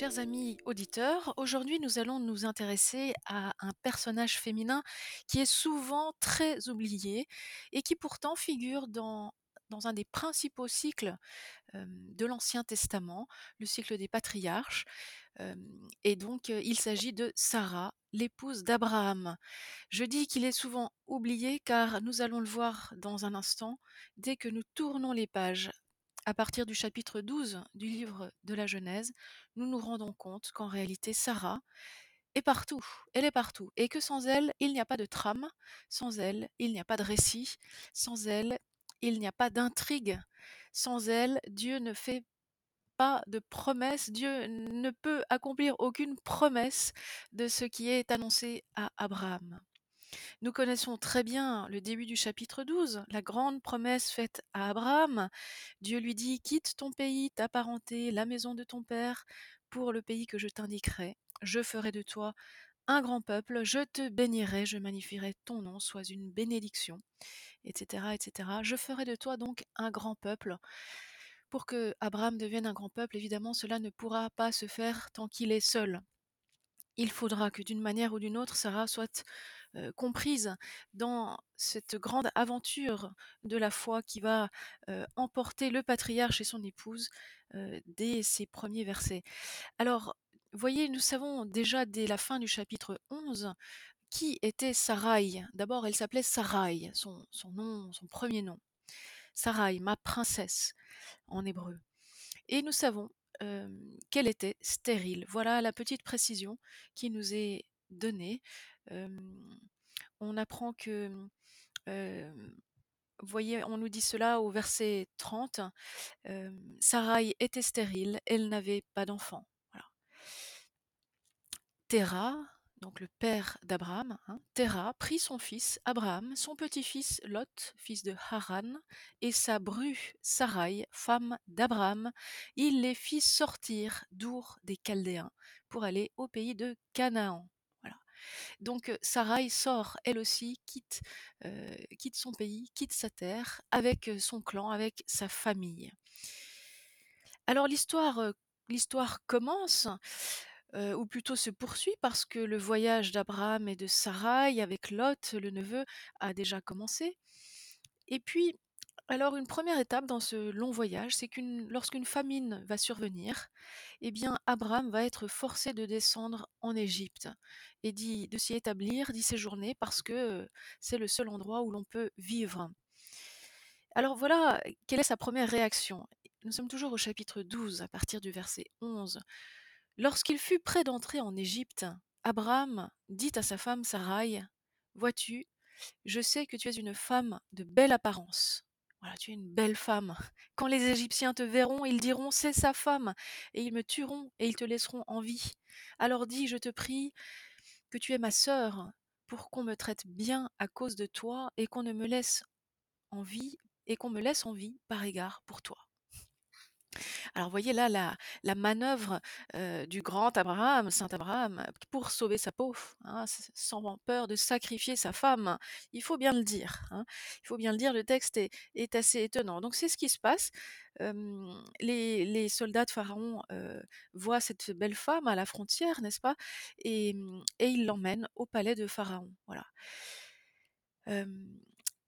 Chers amis auditeurs, aujourd'hui nous allons nous intéresser à un personnage féminin qui est souvent très oublié et qui pourtant figure dans, un des principaux cycles de l'Ancien Testament, le cycle des patriarches. Et donc il s'agit de Sarah, l'épouse d'Abraham. Je dis qu'il est souvent oublié car nous allons le voir dans un instant dès que nous tournons les pages à partir du chapitre 12 du livre de la Genèse, nous nous rendons compte qu'en réalité, Sarah est partout, elle est partout, et que sans elle, il n'y a pas de trame, sans elle, il n'y a pas de récit, sans elle, il n'y a pas d'intrigue, sans elle, Dieu ne fait pas de promesse, Dieu ne peut accomplir aucune promesse de ce qui est annoncé à Abraham. Nous connaissons très bien le début du chapitre 12, la grande promesse faite à Abraham. Dieu lui dit, quitte ton pays, ta parenté, la maison de ton père, pour le pays que je t'indiquerai. Je ferai de toi un grand peuple, je te bénirai, je magnifierai ton nom, sois une bénédiction, etc., etc. Je ferai de toi donc un grand peuple. Pour que Abraham devienne un grand peuple, évidemment, cela ne pourra pas se faire tant qu'il est seul il faudra que d'une manière ou d'une autre, Sarah soit comprise dans cette grande aventure de la foi qui va emporter le patriarche et son épouse dès ses premiers versets. Alors, voyez, nous savons déjà dès la fin du chapitre 11 qui était Sarai. D'abord, elle s'appelait Sarai, son, son nom, son premier nom. Sarai, ma princesse en hébreu. Et nous savons qu'elle était stérile. Voilà la petite précision qui nous est donnée. On apprend que, vous voyez, on nous dit cela au verset 30, Sarai était stérile, elle n'avait pas d'enfant. Voilà. Donc le père d'Abraham, hein, prit son fils Abraham, son petit-fils Lot, fils de Haran, et sa bru Sarai, femme d'Abraham, il les fit sortir d'Our des Chaldéens pour aller au pays de Canaan. Donc Sarai sort elle aussi, quitte, son pays, quitte sa terre, avec son clan, avec sa famille. Alors l'histoire, l'histoire commence ou plutôt se poursuit parce que le voyage d'Abraham et de Sarai avec Lot, le neveu, a déjà commencé. Et puis, alors une première étape dans ce long voyage, c'est qu'une lorsqu'une famine va survenir, eh bien Abraham va être forcé de descendre en Égypte et de s'y établir, d'y séjourner parce que c'est le seul endroit où l'on peut vivre. Alors voilà, quelle est sa première réaction? Nous sommes toujours au chapitre 12 à partir du verset 11. Lorsqu'il fut près d'entrer en Égypte, Abraham dit à sa femme Sarai, Vois-tu, je sais que tu es une femme de belle apparence. Voilà, tu es une belle femme. Quand les Égyptiens te verront, ils diront C'est sa femme, et ils me tueront, et ils te laisseront en vie. Alors dis, je te prie, que tu es ma sœur, pour qu'on me traite bien à cause de toi, et qu'on ne me laisse en vie, et qu'on me laisse en vie par égard pour toi. Alors voyez là la, manœuvre du grand Abraham, Saint Abraham, pour sauver sa peau, hein, sans peur de sacrifier sa femme. Il faut bien le dire. Hein. Il faut bien le dire, le texte est, assez étonnant. Donc c'est ce qui se passe. les, soldats de Pharaon voient cette belle femme à la frontière, n'est-ce pas et, et ils l'emmènent au palais de Pharaon. Voilà.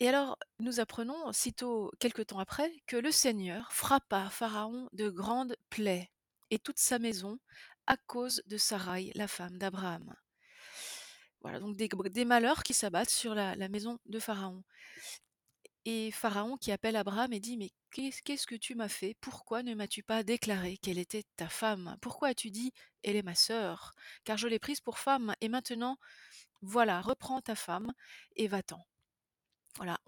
Et alors, nous apprenons, sitôt quelque temps après, que le Seigneur frappa Pharaon de grandes plaies et toute sa maison à cause de Sarai, la femme d'Abraham. Voilà, donc des, malheurs qui s'abattent sur la, maison de Pharaon. Et Pharaon qui appelle Abraham et dit, mais qu'est-ce que tu m'as fait? Pourquoi ne m'as-tu pas déclaré qu'elle était ta femme? Pourquoi as-tu dit, elle est ma sœur? Car je l'ai prise pour femme, et maintenant, voilà, reprends ta femme et va-t'en. Voilà,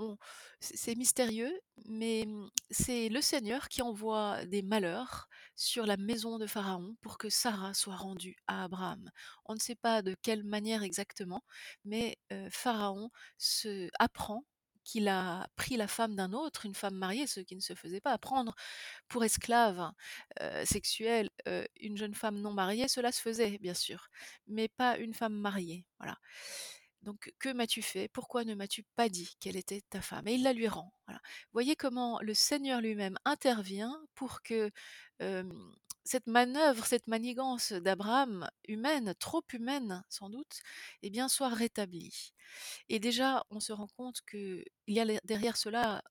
c'est mystérieux, mais mmh, c'est le Seigneur qui envoie des malheurs sur la maison de Pharaon pour que Sarah soit rendue à Abraham. On ne sait pas de quelle manière exactement, mais Pharaon se apprend qu'il a pris la femme d'un autre, une femme mariée, ce qui ne se faisait pas. Prendre pour esclave sexuelle une jeune femme non mariée, cela se faisait, bien sûr, mais pas une femme mariée. Voilà. Donc, que m'as-tu fait? Pourquoi ne m'as-tu pas dit quelle était ta femme? Et il la lui rend. Voilà. Voyez comment le Seigneur lui-même intervient pour que cette manœuvre, cette manigance d'Abraham, humaine, trop humaine sans doute, eh bien soit rétablie. Et déjà, on se rend compte qu'il y a derrière cela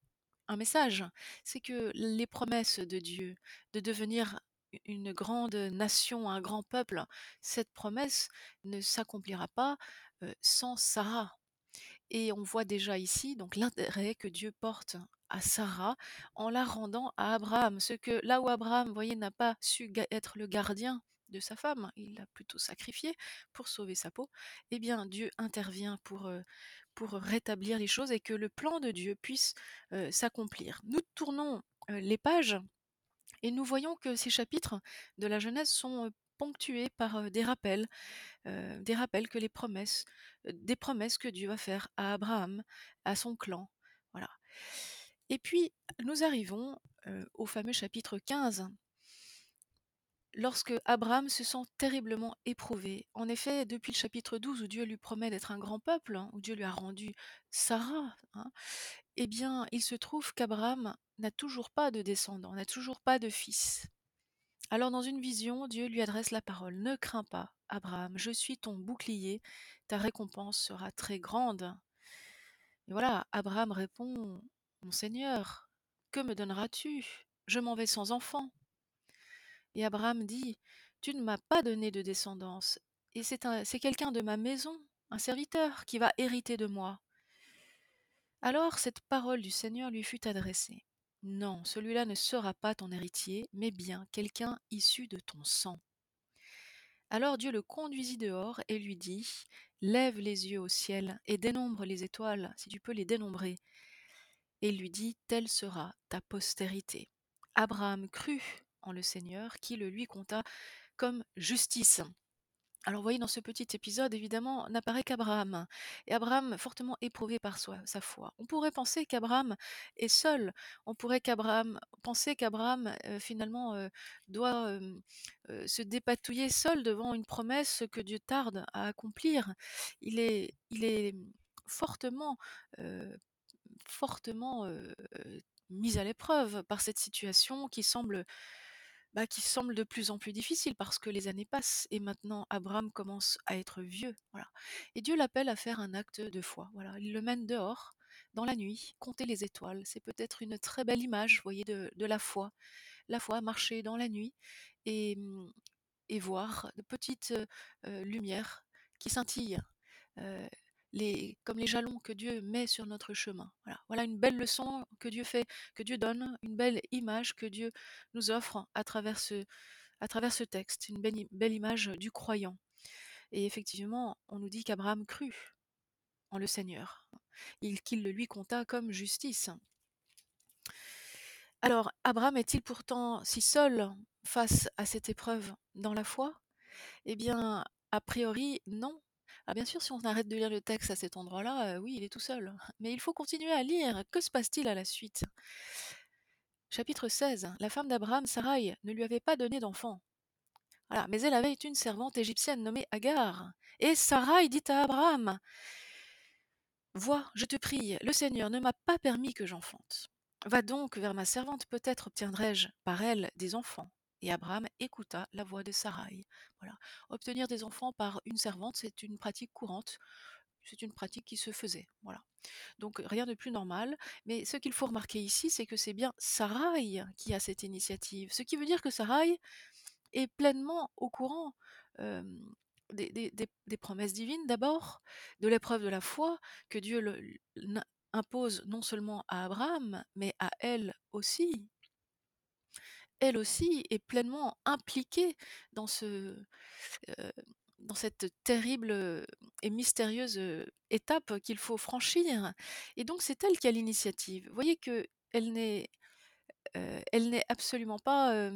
un message, c'est que les promesses de Dieu de devenir une grande nation, un grand peuple, cette promesse ne s'accomplira pas sans Sarah. Et on voit déjà ici donc l'intérêt que Dieu porte à Sarah en la rendant à Abraham. Ce que là où Abraham, voyez, n'a pas su être le gardien de sa femme, il l'a plutôt sacrifié pour sauver sa peau, eh bien Dieu intervient pour, pour rétablir les choses et que le plan de Dieu puisse s'accomplir. Nous tournons les pages et nous voyons que ces chapitres de la Genèse sont ponctués par des rappels, des rappels que les promesses, des promesses que Dieu va faire à Abraham, à son clan. Voilà. Et puis, nous arrivons au fameux chapitre 15 lorsque Abraham se sent terriblement éprouvé. En effet, depuis le chapitre 12 où Dieu lui promet d'être un grand peuple, hein, où Dieu lui a rendu Sarah, hein, eh bien, il se trouve qu'Abraham n'a toujours pas de descendant, n'a toujours pas de fils. Alors dans une vision, Dieu lui adresse la parole. Ne crains pas, Abraham, je suis ton bouclier, ta récompense sera très grande. Et voilà, Abraham répond, Mon Seigneur, que me donneras-tu? Je m'en vais sans enfant. Et Abraham dit, Tu ne m'as pas donné de descendance, et c'est quelqu'un de ma maison, un serviteur, qui va hériter de moi. Alors cette parole du Seigneur lui fut adressée. Non, celui-là ne sera pas ton héritier, mais bien quelqu'un issu de ton sang. Alors Dieu le conduisit dehors et lui dit, Lève les yeux au ciel et dénombre les étoiles, si tu peux les dénombrer. Et lui dit, Telle sera ta postérité. Abraham crut en le Seigneur, qui le lui compta comme justice. Alors vous voyez, dans ce petit épisode, évidemment, n'apparaît qu'Abraham. Et Abraham, fortement éprouvé par sa foi. On pourrait penser qu'Abraham est seul. On pourrait qu'Abraham, penser qu'Abraham, euh, finalement, euh, doit euh, se dépatouiller seul devant une promesse que Dieu tarde à accomplir. Il est, il est fortement, fortement mis à l'épreuve par cette situation qui semble bah, qui semble de plus en plus difficile parce que les années passent et maintenant Abraham commence à être vieux. Voilà. Et Dieu l'appelle à faire un acte de foi. Voilà. Il le mène dehors, dans la nuit, compter les étoiles. C'est peut-être une très belle image, voyez, de, la foi. La foi, marcher dans la nuit et, et voir de petites lumières qui scintillent comme les jalons que Dieu met sur notre chemin. Voilà, une belle leçon que Dieu fait, que Dieu donne, une belle image que Dieu nous offre à travers ce, texte, une belle, belle image du croyant. Et effectivement, on nous dit qu'Abraham crut en le Seigneur, qu'il le lui compta comme justice. Alors, Abraham est-il pourtant si seul face à cette épreuve dans la foi? Eh bien, a priori, non. Ah bien sûr, si on arrête de lire le texte à cet endroit-là, oui, il est tout seul. Mais il faut continuer à lire. Que se passe-t-il à la suite? Chapitre 16. La femme d'Abraham, Sarai, ne lui avait pas donné d'enfant. Voilà, mais elle avait une servante égyptienne nommée Agar. Et Sarai dit à Abraham Vois, je te prie, le Seigneur ne m'a pas permis que j'enfante. Va donc vers ma servante, peut-être obtiendrai-je par elle des enfants. Et Abraham écouta la voix de Sarai. Obtenir des enfants par une servante, c'est une pratique courante. C'est une pratique qui se faisait. Voilà. Donc rien de plus normal. Mais ce qu'il faut remarquer ici, c'est que c'est bien Sarai qui a cette initiative. Ce qui veut dire que Sarai est pleinement au courant des, promesses divines d'abord, de l'épreuve de la foi que Dieu impose non seulement à Abraham, mais à elle aussi elle aussi est pleinement impliquée dans ce, dans cette terrible et mystérieuse étape qu'il faut franchir. Et donc c'est elle qui a l'initiative. Vous voyez que elle n'est absolument pas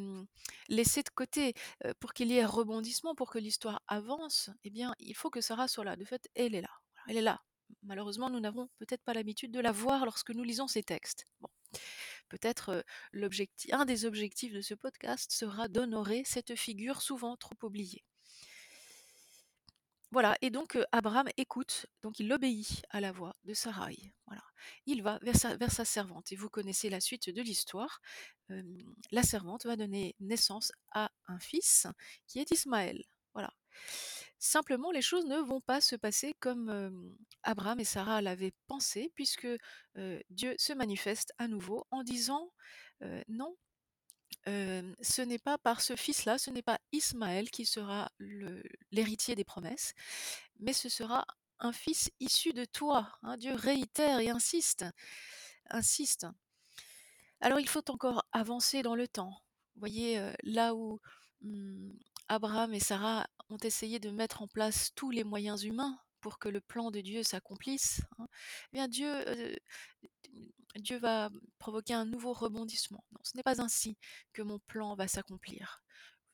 laissée de côté pour qu'il y ait rebondissement, pour que l'histoire avance. Eh bien, il faut que Sarah soit là. De fait, elle est là. Elle est là. Malheureusement, nous n'avons peut-être pas l'habitude de la voir lorsque nous lisons ces textes. Peut-être un des objectifs de ce podcast sera d'honorer cette figure souvent trop oubliée. Voilà et donc Abraham écoute, donc il obéit à la voix de Saraï, voilà. Il va vers sa servante et vous connaissez la suite de l'histoire. La servante va donner naissance à un fils qui est Ismaël, voilà. Simplement, les choses ne vont pas se passer comme, Abraham et Sarah l'avaient pensé puisque, Dieu se manifeste à nouveau en disant, «Non, ce n'est pas par ce fils-là, ce n'est pas Ismaël qui sera l'héritier des promesses, mais ce sera un fils issu de toi», hein. Dieu réitère et insiste, insiste. Alors il faut encore avancer dans le temps. Vous voyez, là où, mmh, Abraham et Sarah ont essayé de mettre en place tous les moyens humains pour que le plan de Dieu s'accomplisse, hein, eh bien Dieu, heu, Dieu va provoquer un nouveau rebondissement. Ce n'est pas ainsi que mon plan va s'accomplir.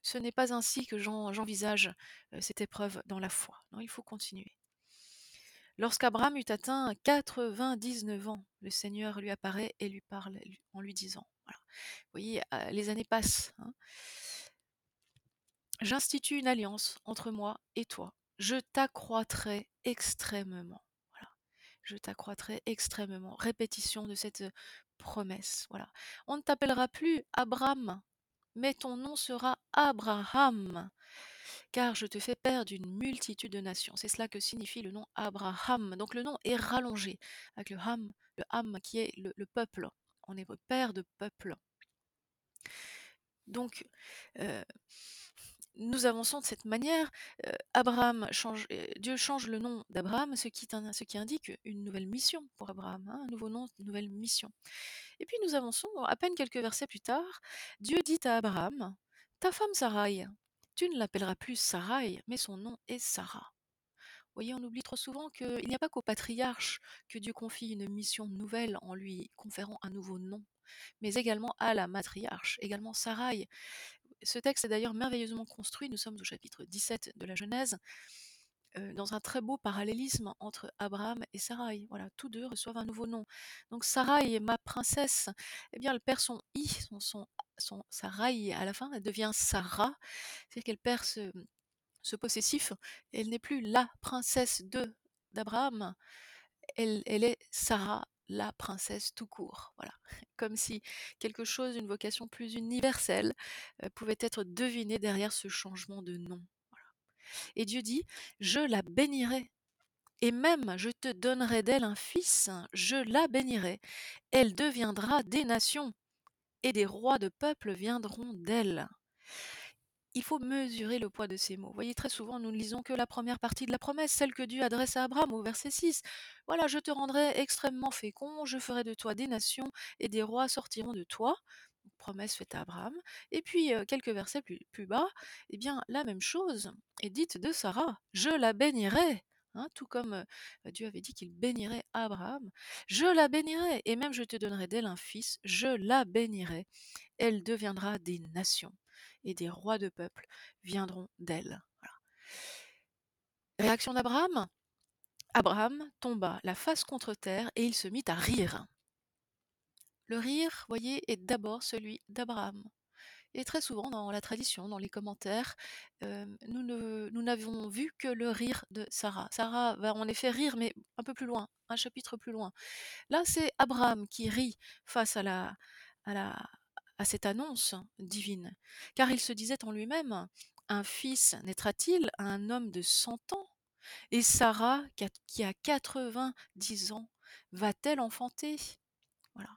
Ce n'est pas ainsi que j'en j'envisage, heu, cette épreuve dans la foi. Il faut continuer. Lorsqu'Abraham eut atteint 99 ans, le Seigneur lui apparaît et lui parle en lui disant, vous voyez, heu, les années passent, hein. «J'institue une alliance entre moi et toi. Je t'accroîtrai extrêmement». Voilà. «Je t'accroîtrai extrêmement». Répétition de cette, heu, promesse, voilà. «On ne t'appellera plus Abram, mais ton nom sera Abraham, car je te fais père d'une multitude de nations». C'est cela que signifie le nom Abraham. Donc le nom est rallongé avec le ham, le ham qui est le le peuple, en hébreu, père de peuple. Donc, heu, nous avançons de cette manière, Abraham change, Dieu change le nom d'Abraham, ce qui indique une nouvelle mission pour Abraham, hein, un nouveau nom, une nouvelle mission. Et puis nous avançons, à peine quelques versets plus tard, Dieu dit à Abraham: «Ta femme Saraï, tu ne l'appelleras plus Saraï, mais son nom est Sarah». Vous voyez, on oublie trop souvent qu'il n'y a pas qu'au patriarche que Dieu confie une mission nouvelle en lui conférant un nouveau nom, mais également à la matriarche, également Saraï. Ce texte est d'ailleurs merveilleusement construit, nous sommes au chapitre 17 de la Genèse, dans un très beau parallélisme entre Abraham et Saraï. Voilà, tous 2 reçoivent un nouveau nom. Donc Saraï, ma princesse, eh bien elle perd son i, son son Saraï à la fin, elle devient Sarah, c'est-à-dire qu'elle perd ce, possessif, elle n'est plus la princesse d'Abraham, elle est Sarah, la princesse tout court, voilà. Comme si quelque chose, une vocation plus universelle, heu, pouvait être devinée derrière ce changement de nom. Et Dieu dit: «Je la bénirai et même je te donnerai d'elle un fils, je la bénirai. Elle deviendra des nations et des rois de peuples viendront d'elle». Il faut mesurer le poids de ces mots. Vous voyez, très souvent, nous ne lisons que la première partie de la promesse, celle que Dieu adresse à Abraham au verset 6. Voilà, je te rendrai extrêmement fécond, je ferai de toi des nations et des rois sortiront de toi. Promesse faite à Abraham. Et puis, euh, quelques versets plus, bas, eh bien, la même chose est dite de Sarah. Je la bénirai. Hein, tout comme euh, Dieu avait dit qu'il bénirait Abraham. Je la bénirai et même je te donnerai d'elle un fils. Je la bénirai. Elle deviendra des nations et des rois de peuples viendront d'elle. Réaction d'Abraham Abraham tomba la face contre terre et il se mit à rire. Le rire, voyez, est d'abord celui d'Abraham. Et très souvent dans la tradition, dans les commentaires, euh, nous n'avons vu que le rire de Sarah. Sarah va en effet rire, mais un peu plus loin, un chapitre plus loin. Là, c'est Abraham qui rit face à la, à cette annonce divine, car il se disait en lui-même, un fils naîtra-t-il à un homme de 100 ans? Et Sarah, qui a, qui a 90 ans, va-t-elle enfanter? Voilà.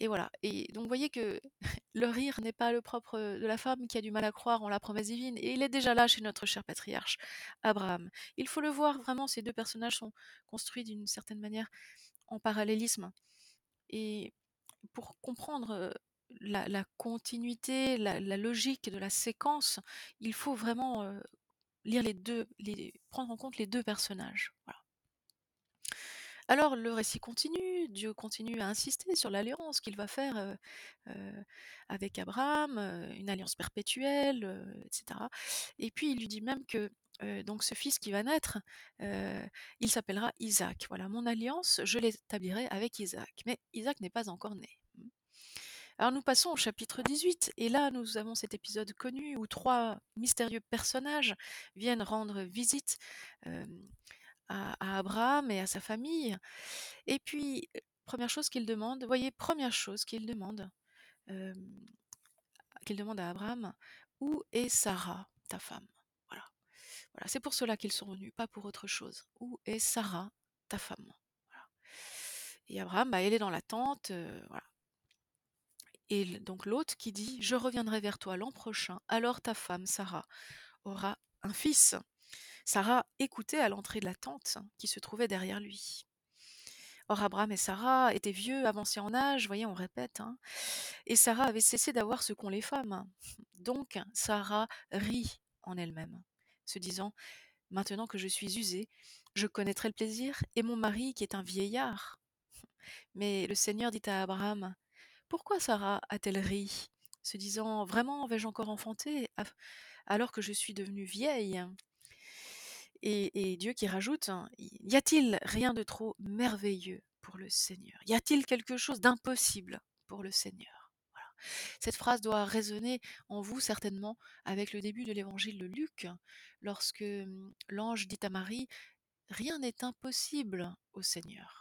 Et voilà. Et donc, vous voyez que le rire n'est pas le propre de la femme qui a du mal à croire en la promesse divine. Et il est déjà là chez notre cher patriarche, Abraham. Il faut le voir, vraiment, ces deux personnages sont construits d'une certaine manière en parallélisme. Et pour comprendre euh, la, continuité, la, logique de la séquence, il faut vraiment lire les deux, prendre en compte les deux personnages. Voilà. Alors le récit continue, Dieu continue à insister sur l'alliance qu'il va faire avec Abraham, une alliance perpétuelle, etc. Et puis il lui dit même que donc ce fils qui va naître, il s'appellera Isaac. Voilà, mon alliance, je l'établirai avec Isaac. Mais Isaac n'est pas encore né. Alors nous passons au chapitre 18 et là nous avons cet épisode connu où 3 mystérieux personnages viennent rendre visite, à Abraham et à sa famille et puis, 1 chose qu'ils demandent, voyez, première chose qu'ils demandent, hem, qu'ils demandent à Abraham: «Où est Sarah, ta femme?» voilà. Voilà, c'est pour cela qu'ils sont venus, pas pour autre chose. «Où est Sarah, ta femme?» Et Abraham, bah, il est dans l'attente, heu, voilà. Et donc l'autre qui dit: «Je reviendrai vers toi l'an prochain, alors ta femme Sarah aura un fils». Sarah écoutait à l'entrée de la tente qui se trouvait derrière lui. Or Abraham et Sarah étaient vieux, avancés en âge, voyez, on répète, hein, et Sarah avait cessé d'avoir ce qu'ont les femmes. Donc Sarah rit en elle-même, se disant: «Maintenant que je suis usée, je connaîtrai le plaisir et mon mari qui est un vieillard». Mais le Seigneur dit à Abraham: «Pourquoi Sarah a-t-elle ri?» se disant: «Vraiment vais-je encore enfanter alors que je suis devenue vieille?» et Dieu qui rajoute: «Y y a-t-il rien de trop merveilleux pour le Seigneur? Y a-t-il quelque chose d'impossible pour le Seigneur?» Cette phrase doit résonner en vous certainement avec le début de l'évangile de Luc, lorsque, mmh, l'ange dit à Marie: «Rien n'est impossible au Seigneur».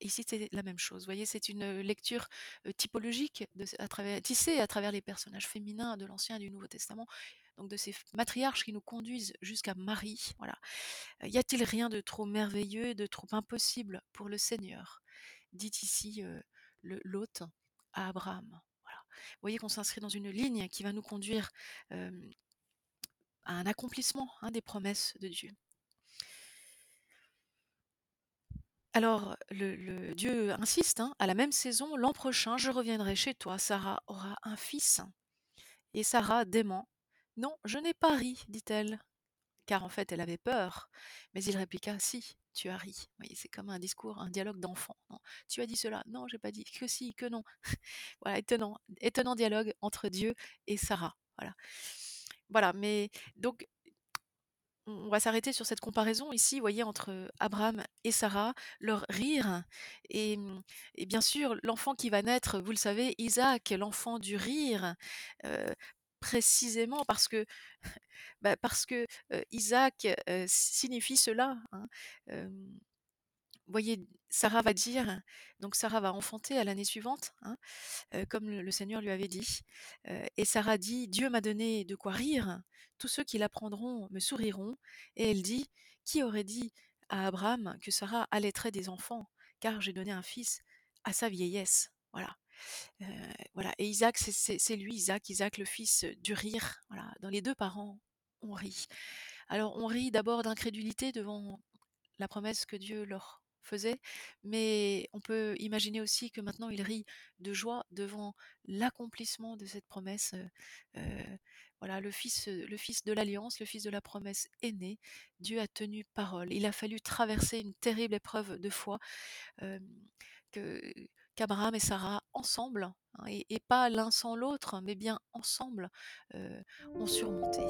Ici, c'est la même chose. Vous voyez, c'est une, lecture, typologique à travers tissée à travers les personnages féminins de l'Ancien et du Nouveau Testament, donc de ces matriarches qui nous conduisent jusqu'à Marie, voilà. Y a-t-il rien de trop merveilleux de trop impossible pour le Seigneur? Dit ici, l'hôte à Abraham. Vous voyez qu'on s'inscrit dans une ligne qui va nous conduire, à un accomplissement, hein, des promesses de Dieu. Alors le Dieu insiste, hein: «À la même saison, l'an prochain, je reviendrai chez toi, Sarah aura un fils». Et Sarah dément: «Non, je n'ai pas ri», dit-elle, car en fait elle avait peur. Mais il répliqua: «Si, tu as ri». C'est comme un discours, un dialogue d'enfant, «Tu as dit cela». «Non, j'ai pas dit». «Que si, que non». Voilà, étonnant étonnant dialogue entre Dieu et Sarah, voilà. Voilà, mais donc on va s'arrêter sur cette comparaison ici, vous voyez, entre Abraham et Sarah, leur rire et mmh et bien sûr, l'enfant qui va naître, vous le savez, Isaac, l'enfant du rire, précisément parce que, bah, parce que, Isaac, signifie cela, hein, voyez, Sarah va dire donc Sarah va enfanter à l'année suivante, hein, comme le Seigneur lui avait dit, et Sarah dit: «Dieu m'a donné de quoi rire, tous ceux qui l'apprendront me souriront» et elle dit: «Qui aurait dit à Abraham que Sarah allaiterait des enfants? Car j'ai donné un fils à sa vieillesse». Voilà, voilà et Isaac, c'est lui Isaac, Isaac le fils du rire, voilà. Dans les 2 parents, on rit. Alors on rit d'abord d'incrédulité devant la promesse que Dieu leur faisait, mais on peut imaginer aussi que maintenant il rit de joie devant l'accomplissement de cette promesse, voilà, le fils, de l'alliance, le fils de la promesse est né. Dieu a tenu parole. Il a fallu traverser une terrible épreuve de foi, que qu'Abraham et Sarah ensemble, hein et pas l'un sans l'autre, mais bien ensemble, ont surmonté.